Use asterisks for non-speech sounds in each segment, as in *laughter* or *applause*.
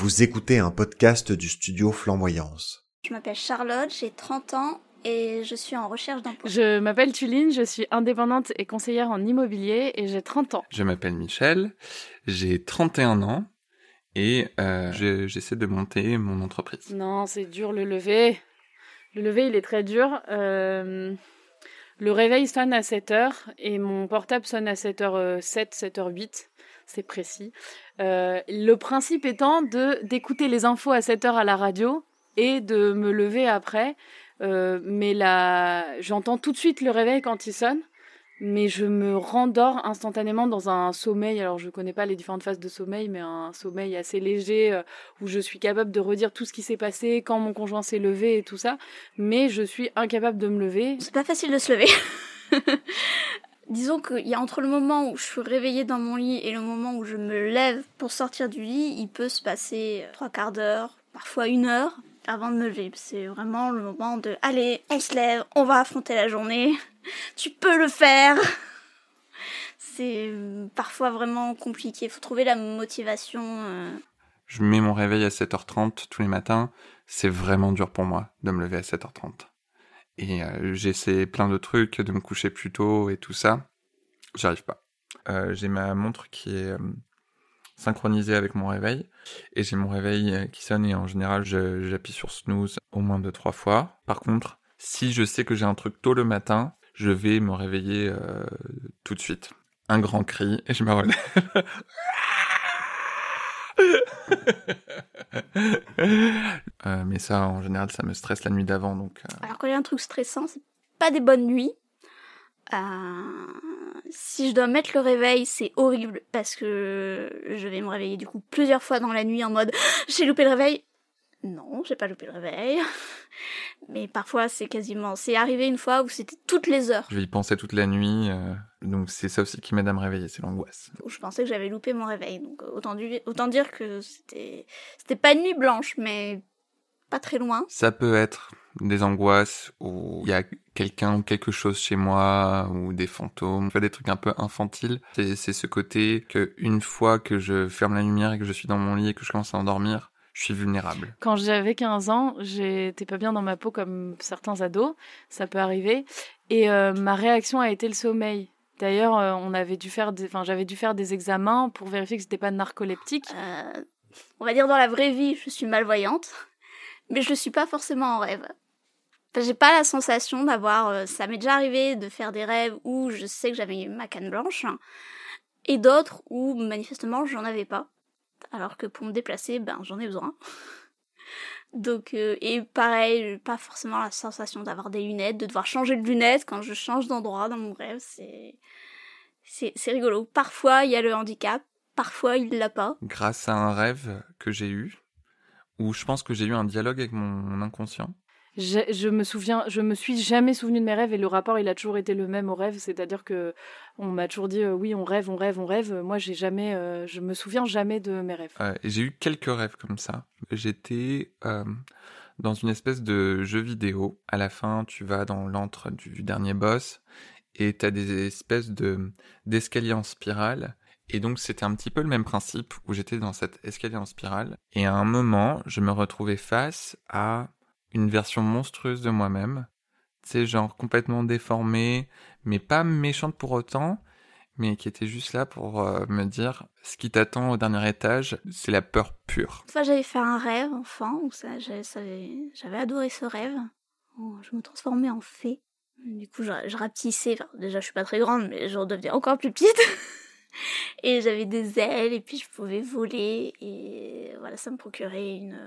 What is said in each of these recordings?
Vous écoutez un podcast du studio Flamboyance. Je m'appelle Charlotte, j'ai 30 ans et je suis en recherche d'emploi. Je m'appelle Tuline, je suis indépendante et conseillère en immobilier et j'ai 30 ans. Je m'appelle Michel, j'ai 31 ans et euh, je- j'essaie de monter mon entreprise. Non, c'est dur le lever. Le lever, il est très dur. Euh, le réveil sonne à 7h et mon portable sonne à 7h07, 7h08. C'est précis. Euh, le principe étant de d'écouter les infos à 7h à la radio et de me lever après. Euh, mais là, j'entends tout de suite le réveil quand il sonne. Mais je me rendors instantanément dans un sommeil. Alors, je connais pas les différentes phases de sommeil, mais un sommeil assez léger euh, où je suis capable de redire tout ce qui s'est passé, quand mon conjoint s'est levé et tout ça. Mais je suis incapable de me lever. C'est pas facile de se lever. *laughs* Disons qu'il y a entre le moment où je suis réveillée dans mon lit et le moment où je me lève pour sortir du lit, il peut se passer trois quarts d'heure, parfois une heure avant de me lever. C'est vraiment le moment de allez, on se lève, on va affronter la journée, *laughs* tu peux le faire. *laughs* C'est euh, parfois vraiment compliqué, faut trouver la motivation. euh. Je mets mon réveil à 7h30 tous les matins. C'est vraiment dur pour moi de me lever à 7h30. Et euh, j'essaie plein de trucs, de me coucher plus tôt et tout ça. J'arrive pas. Euh, j'ai ma montre qui est euh, synchronisée avec mon réveil. Et j'ai mon réveil qui sonne et en général j'appuie sur snooze au moins deux trois fois. Par contre, si je sais que j'ai un truc tôt le matin, je vais me réveiller tout de suite. Un grand cri et je me relève. *laughs* *laughs* Euh, mais ça, en général, ça me stresse la nuit d'avant, donc euh, Alors quand il y a un truc stressant, c'est pas des bonnes nuits. Euh, si je dois mettre le réveil, c'est horrible parce que je vais me réveiller du coup plusieurs fois dans la nuit en mode *gasps* j'ai loupé le réveil. Non, j'ai pas loupé le réveil. *laughs* Mais parfois c'est quasiment, c'est arrivé une fois où c'était toutes les heures je y penser toute la nuit. euh, donc c'est ça aussi qui m'aide à me réveiller, c'est l'angoisse. je pensais que j'avais loupé mon réveil. Donc euh, autant, du- autant dire que c'était, c'était pas une nuit blanche, mais pas très loin. Ça peut être des angoisses où il y a quelqu'un ou quelque chose chez moi ou des fantômes, Enfin, des trucs un peu infantiles. C'est c'est ce côté que une fois que je ferme la lumière et que je suis dans mon lit et que je commence à endormir, je suis vulnérable. Quand j'avais 15 ans, j'étais pas bien dans ma peau comme certains ados, ça peut arriver. Et euh, ma réaction a été le sommeil. D'ailleurs, euh, on avait dû faire, des... enfin, j'avais dû faire des examens pour vérifier que c'était pas narcoleptique. Euh, on va dire dans la vraie vie, je suis malvoyante, mais je le suis pas forcément en rêve. Enfin, j'ai pas la sensation d'avoir. ça m'est déjà arrivé de faire des rêves où je sais que j'avais ma canne blanche, et d'autres où manifestement j'en avais pas. Alors que pour me déplacer, ben j'en ai besoin. *laughs* Donc euh, et pareil, pas forcément la sensation d'avoir des lunettes, de devoir changer de lunettes quand je change d'endroit dans mon rêve. C'est c'est rigolo. Parfois il y a le handicap, parfois il l'a pas. Grâce à un rêve que j'ai eu, où je pense que j'ai eu un dialogue avec mon inconscient. Je, me souviens, je me suis jamais souvenu de mes rêves et le rapport il a toujours été le même au rêve, c'est-à-dire que on m'a toujours dit euh, oui on rêve, on rêve, on rêve. Moi j'ai jamais, euh, je me souviens jamais de mes rêves. J'ai eu quelques rêves comme ça. J'étais euh, dans une espèce de jeu vidéo. À la fin, tu vas dans l'antre du dernier boss et t'as des espèces de d'escaliers en spirale. Et donc c'était un petit peu le même principe où j'étais dans cet escalier en spirale. Et à un moment, je me retrouvais face à une version monstrueuse de moi-même. Tu sais, genre complètement déformée, mais pas méchante pour autant, mais qui était juste là pour euh, me dire ce qui t'attend au dernier étage, c'est la peur pure. Une fois, j'avais fait un rêve enfant où ça, j'avais, adoré ce rêve. où je me transformais en fée. Du coup, je, je rapetissais. Déjà, je suis pas très grande, mais je redevenais encore plus petite. *laughs* et j'avais des ailes et puis je pouvais voler. Et voilà, ça me procurait une,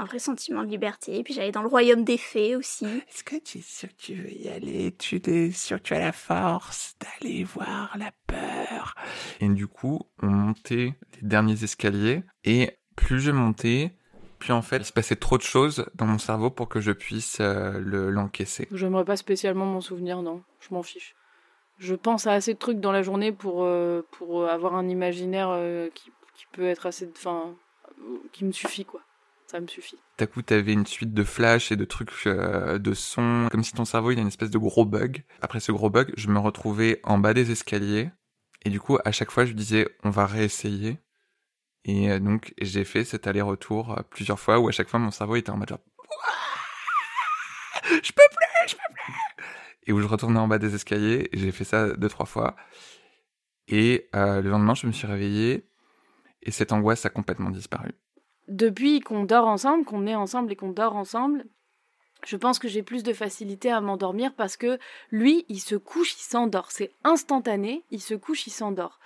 un vrai sentiment de liberté. Et puis j'allais dans le royaume des fées aussi. Est-ce que tu es sûr que tu veux y aller? Tu es sûr que tu as la force d'aller voir la peur? Et du coup, on montait les derniers escaliers, et plus je montais, plus en fait, il se passait trop de choses dans mon cerveau pour que je puisse euh, le- l'encaisser. J'aimerais pas spécialement m'en souvenir, non, je m'en fiche. Je pense à assez de trucs dans la journée pour, euh, pour avoir un imaginaire euh, qui, qui peut être assez. Enfin, euh, qui me suffit, quoi. Ça me suffit. D'un coup, t'avais une suite de flashs et de trucs euh, de sons, comme si ton cerveau il a une espèce de gros bug. Après ce gros bug, je me retrouvais en bas des escaliers, et du coup, à chaque fois, je disais, on va réessayer. Et euh, donc, j'ai fait cet aller-retour euh, plusieurs fois où à chaque fois mon cerveau était en mode genre, je peux plus, je peux plus. Et où je retournais en bas des escaliers. J'ai fait ça deux, trois fois. Et le lendemain, je me suis réveillé et cette angoisse a complètement disparu. Depuis qu'on dort ensemble, qu'on est ensemble et qu'on dort ensemble, je pense que j'ai plus de facilité à m'endormir parce que lui, il se couche, il s'endort. C'est instantané, il se couche, il s'endort.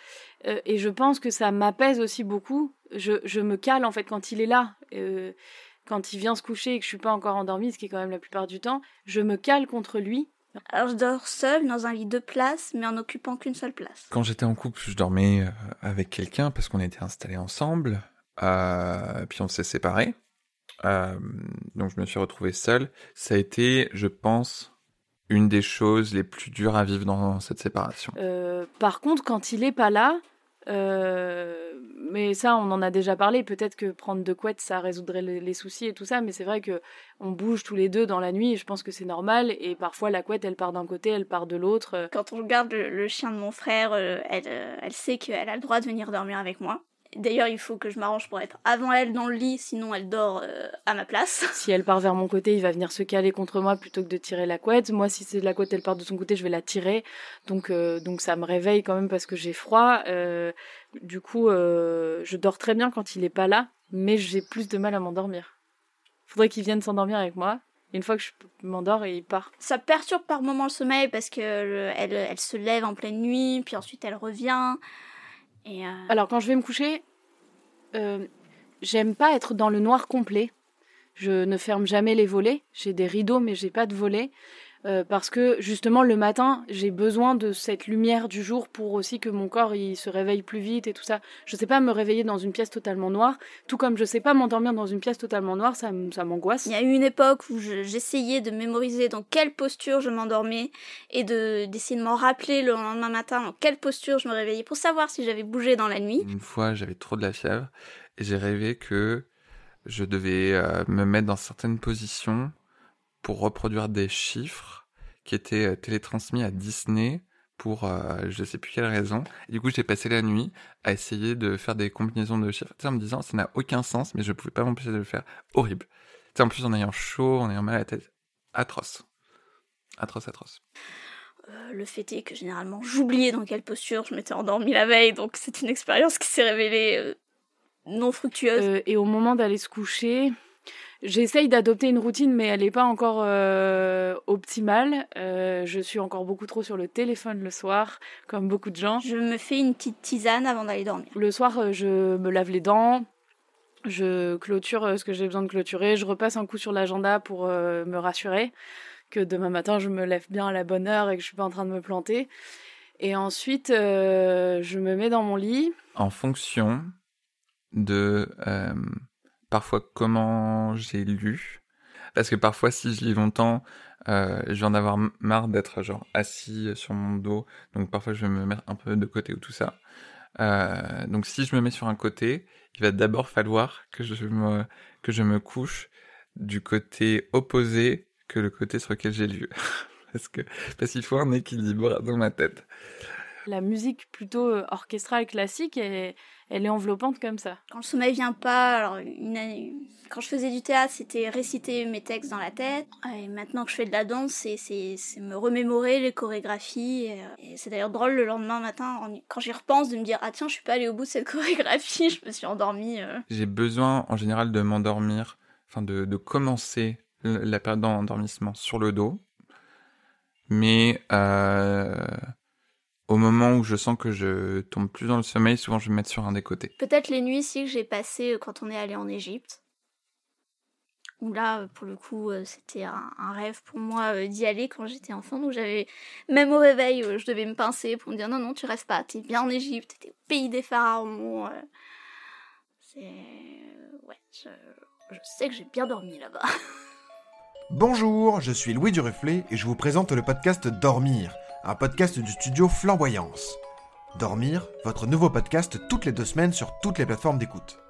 Euh, et je pense que ça m'apaise aussi beaucoup. Je, je, me cale en fait quand il est là. Euh, quand il vient se coucher et que je suis pas encore endormie, ce qui est quand même la plupart du temps, je me cale contre lui. Alors je dors seule dans un lit de place, mais en occupant qu'une seule place. Quand j'étais en couple, je dormais euh, avec quelqu'un parce qu'on était installés ensemble. Euh, puis on s'est séparés. Euh, donc je me suis retrouvé seul. Ça a été, je pense, une des choses les plus dures à vivre dans cette séparation. Euh, par contre, quand il est pas là, euh, mais ça, on en a déjà parlé. Peut-être que prendre de couettes, ça résoudrait les, les soucis et tout ça. Mais c'est vrai que on bouge tous les deux dans la nuit. Et je pense que c'est normal. Et parfois, la couette, elle part d'un côté, elle part de l'autre. Quand on regarde le, le chien de mon frère, elle, elle sait qu'elle a le droit de venir dormir avec moi. D'ailleurs, il faut que je m'arrange pour être avant elle dans le lit, sinon elle dort euh, à ma place. *laughs* Si elle part vers mon côté, il va venir se caler contre moi plutôt que de tirer la couette. Moi, si c'est la couette, elle part de son côté, je vais la tirer. Donc, euh, donc ça me réveille quand même parce que j'ai froid. Euh, du coup, je dors très bien quand il est pas là, mais j'ai plus de mal à m'endormir. Faudrait qu'il vienne s'endormir avec moi. Une fois que je m'endors, il part. Ça perturbe par moments le sommeil parce que le- elle, elle se lève en pleine nuit, puis ensuite elle revient. Euh, Alors quand je vais me coucher, euh, j'aime pas être dans le noir complet. Je ne ferme jamais les volets. J'ai des rideaux, mais j'ai pas de volets. Euh, parce que justement le matin, j'ai besoin de cette lumière du jour pour aussi que mon corps il se réveille plus vite et tout ça. Je sais pas me réveiller dans une pièce totalement noire, tout comme je sais pas m'endormir dans une pièce totalement noire, ça, m'angoisse. il y a eu une époque où je- j'essayais de mémoriser dans quelle posture je m'endormais et de d'essayer de m'en rappeler le lendemain matin dans quelle posture je me réveillais pour savoir si j'avais bougé dans la nuit. Une fois, j'avais trop de la fièvre et j'ai rêvé que je devais euh, me mettre dans certaines positions pour reproduire des chiffres qui étaient euh, télétransmis à Disney pour euh, je sais plus quelle raison. Et du coup, j'ai passé la nuit à essayer de faire des combinaisons de chiffres, en me disant ça n'a aucun sens, mais je pouvais pas m'empêcher de le faire. Horrible. Tu sais, en plus en ayant chaud, en ayant mal à la tête, atroce, atroce, atroce. Euh, le fait est que généralement j'oubliais dans quelle posture je m'étais endormie la veille, donc c'est une expérience qui s'est révélée euh, non fructueuse. Euh, et au moment d'aller se coucher, j'essaye d'adopter une routine, mais elle n'est pas encore euh, optimale. Euh, je suis encore beaucoup trop sur le téléphone le soir, comme beaucoup de gens. Je me fais une petite tisane avant d'aller dormir. Le soir, euh, je me lave les dents, je clôture ce que j'ai besoin de clôturer, je repasse un coup sur l'agenda pour euh, me rassurer que demain matin, je me lève bien à la bonne heure et que je suis pas en train de me planter. Et ensuite, euh, je me mets dans mon lit. en fonction de euh, parfois comment j'ai lu. Parce que parfois, si je lis longtemps, euh, je vais en avoir marre d'être genre assis sur mon dos. Donc parfois, je vais me mettre un peu de côté ou tout ça. Euh, donc si je me mets sur un côté, il va d'abord falloir que je me que je me couche du côté opposé que le côté sur lequel j'ai lu. *laughs* parce que parce qu'il faut un équilibre dans ma tête. La musique plutôt euh, orchestrale classique, elle, elle est enveloppante comme ça. Quand le sommeil vient pas, alors une année- quand je faisais du théâtre, c'était réciter mes textes dans la tête. Et maintenant que je fais de la danse, c'est, c'est, c'est me remémorer les chorégraphies. Et, euh, c'est d'ailleurs drôle le lendemain matin, quand j'y repense, de me dire ah tiens, je suis pas allée au bout de cette chorégraphie, *laughs* je me suis endormie. euh. J'ai besoin en général de m'endormir, enfin de, de commencer la période d'endormissement sur le dos. Mais euh, au moment où je sens que je tombe plus dans le sommeil, souvent je vais me mettre sur un des côtés. Peut-être les nuits si que j'ai passées euh, quand on est allé en Égypte. Où là, euh, pour le coup, euh, c'était un, un rêve pour moi d'y aller quand j'étais enfant. Donc j'avais, même au réveil, je devais me pincer pour me dire non, non, tu restes pas, t'es bien en Égypte, t'es au pays des pharaons. C'est. Ouais, je, je sais que j'ai bien dormi là-bas. *laughs* Bonjour, je suis Louis Duruflé et je vous présente le podcast Dormir, un podcast du studio Flamboyance. Dormir, votre nouveau podcast toutes les deux semaines sur toutes les plateformes d'écoute.